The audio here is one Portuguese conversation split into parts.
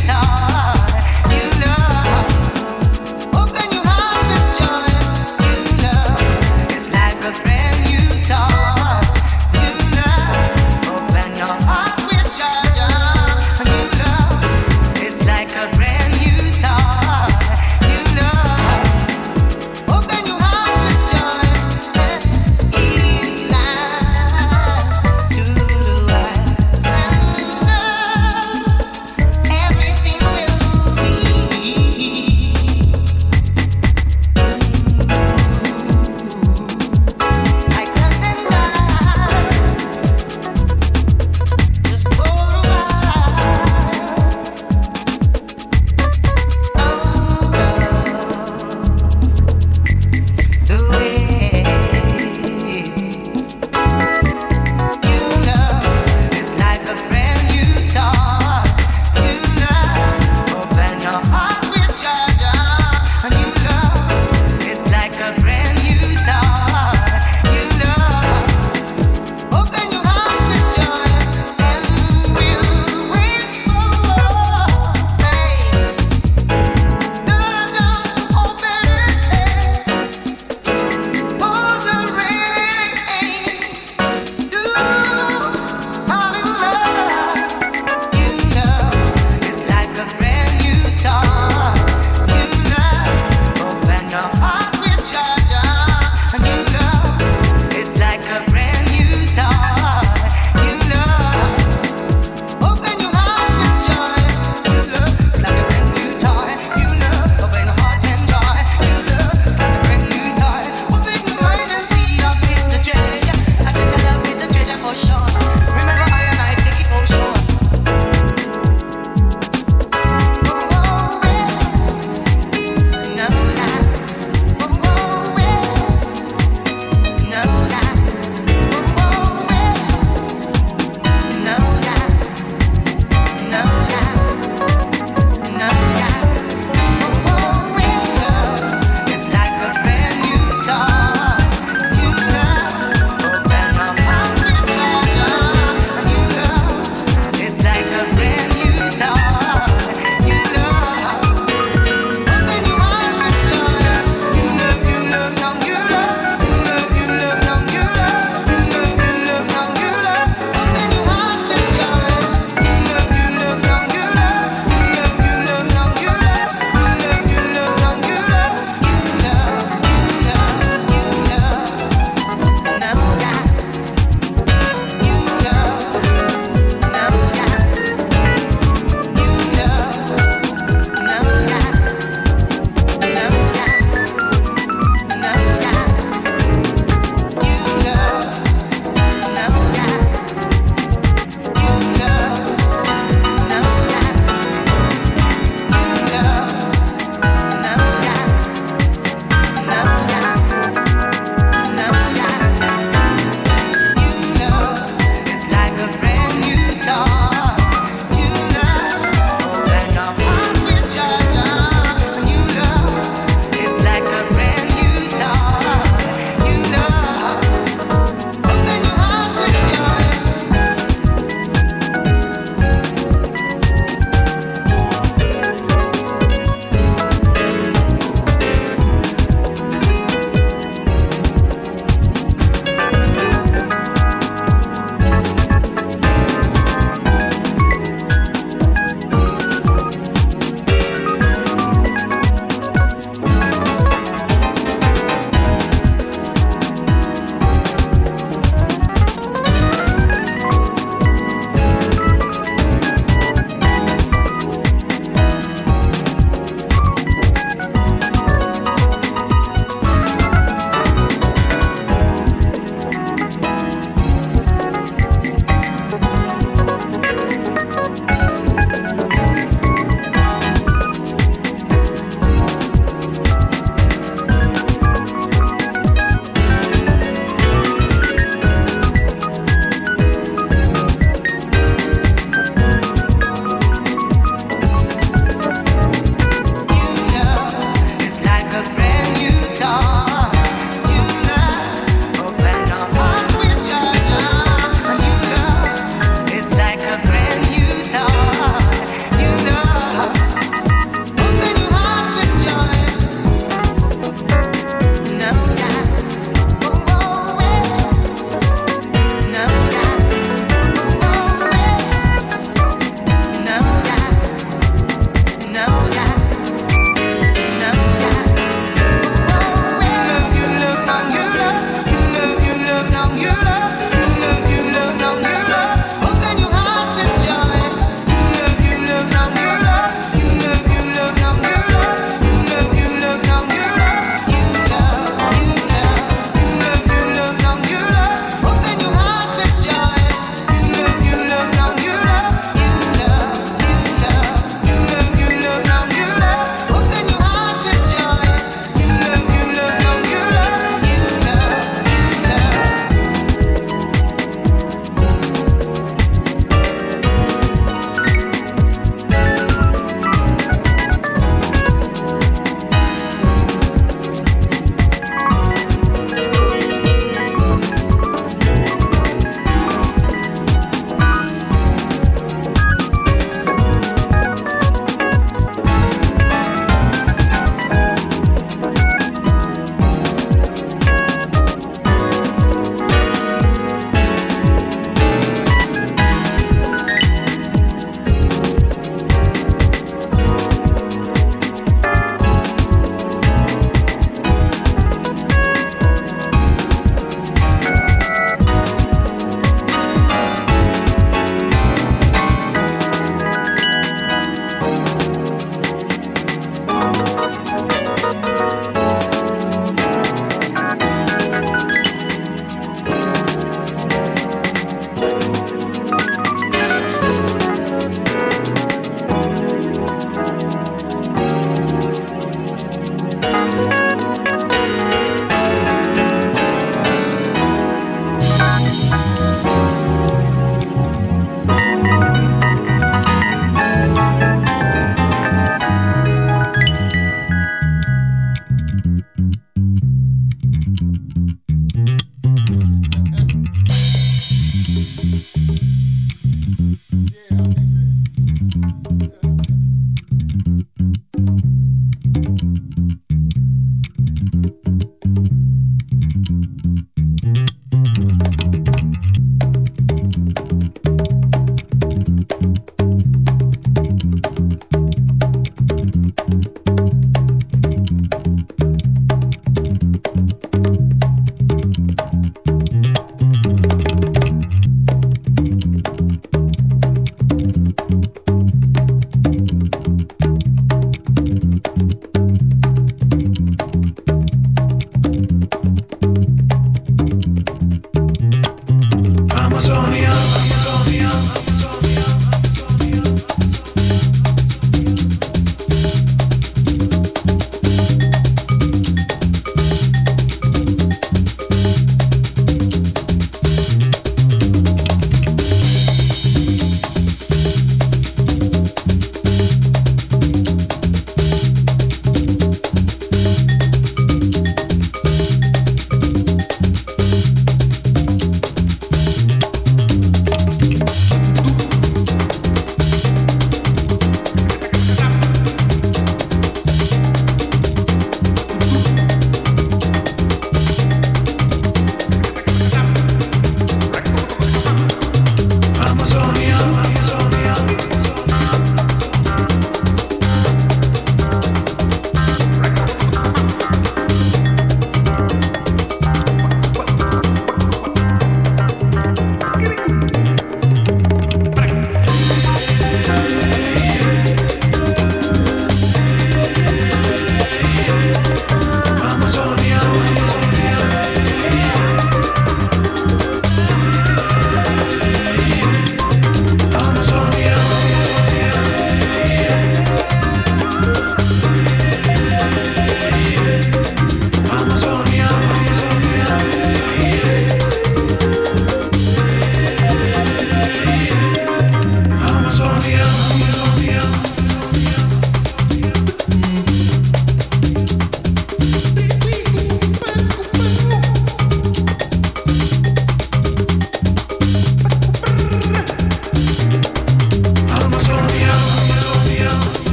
guitar.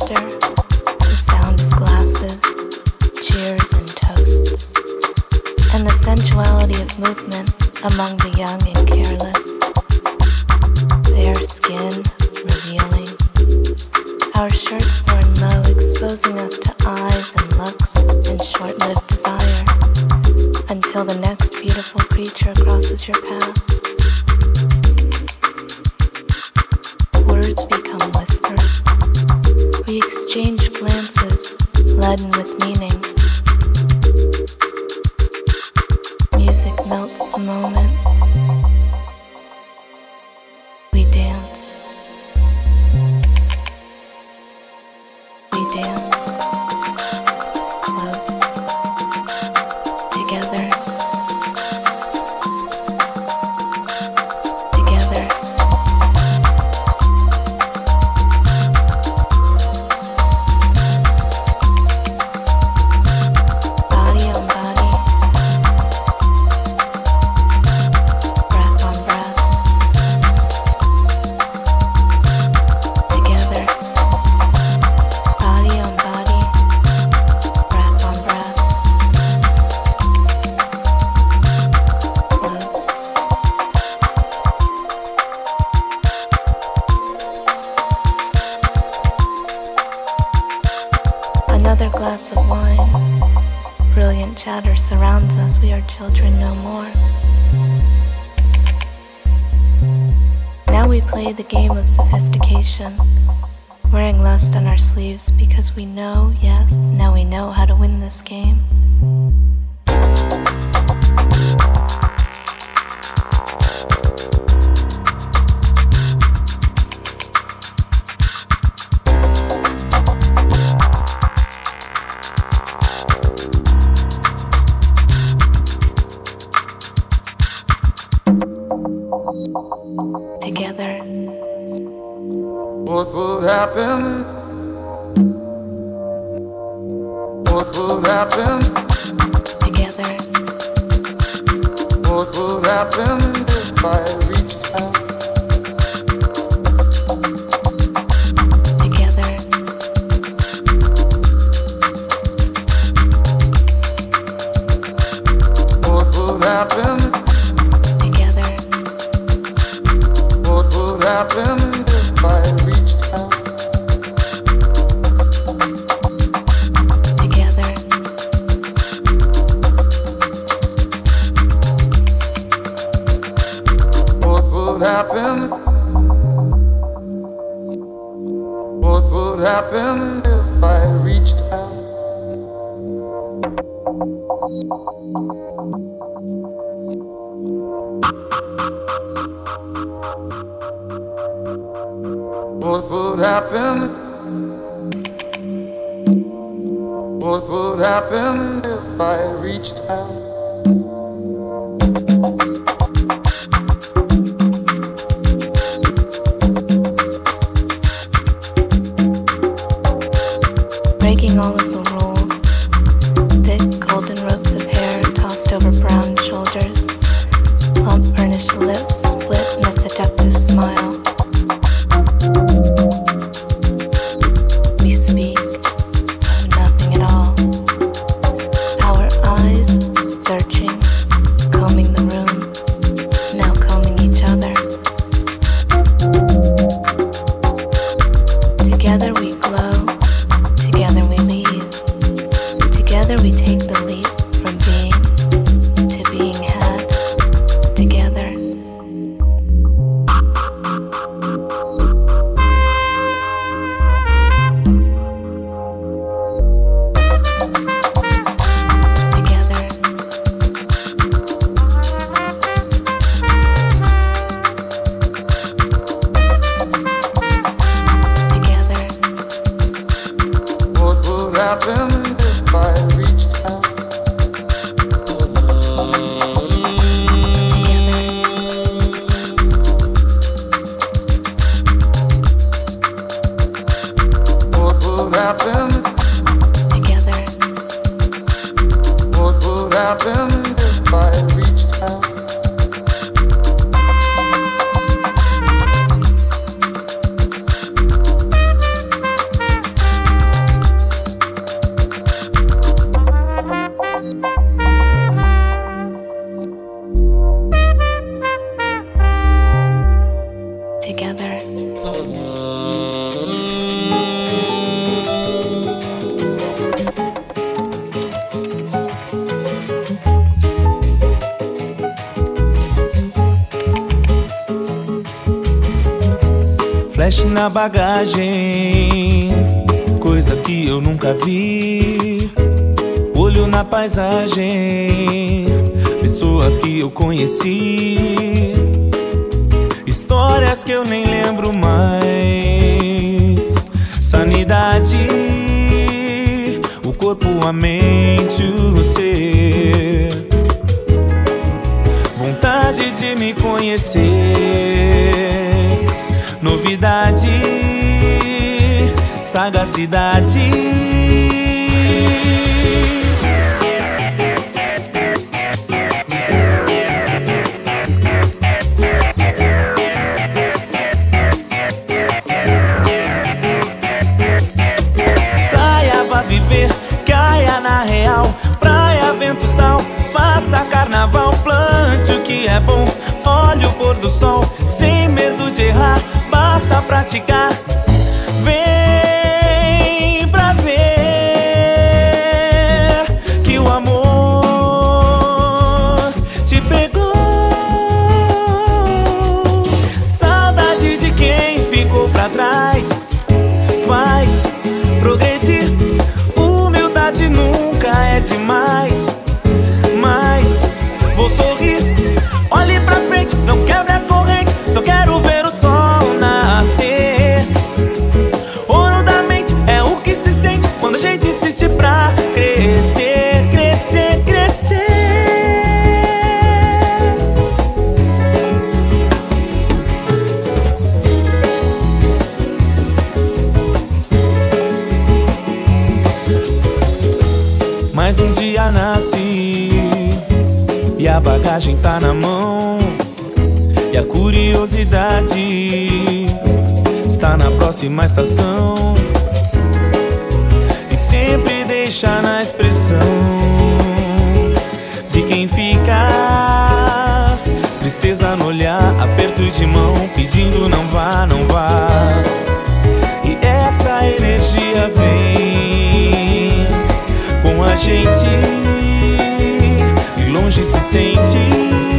laughter, the sound of glasses, cheers, and toasts, and the sensuality of movement among the young bagagem, coisas que eu nunca vi. Olho na paisagem, pessoas que eu conheci. Histórias que eu nem lembro mais. Sanidade, o corpo, a mente, o ser. Vontade de me conhecer novidade, sagacidade. Saia, vá viver, caia na real, praia, vento, sal, faça carnaval, plante o que é bom, basta tá na mão. E a curiosidade está na próxima estação. E sempre deixa na expressão de quem fica. Tristeza no olhar, aperto de mão, pedindo não vá, não vá. E essa energia vem com a gente longe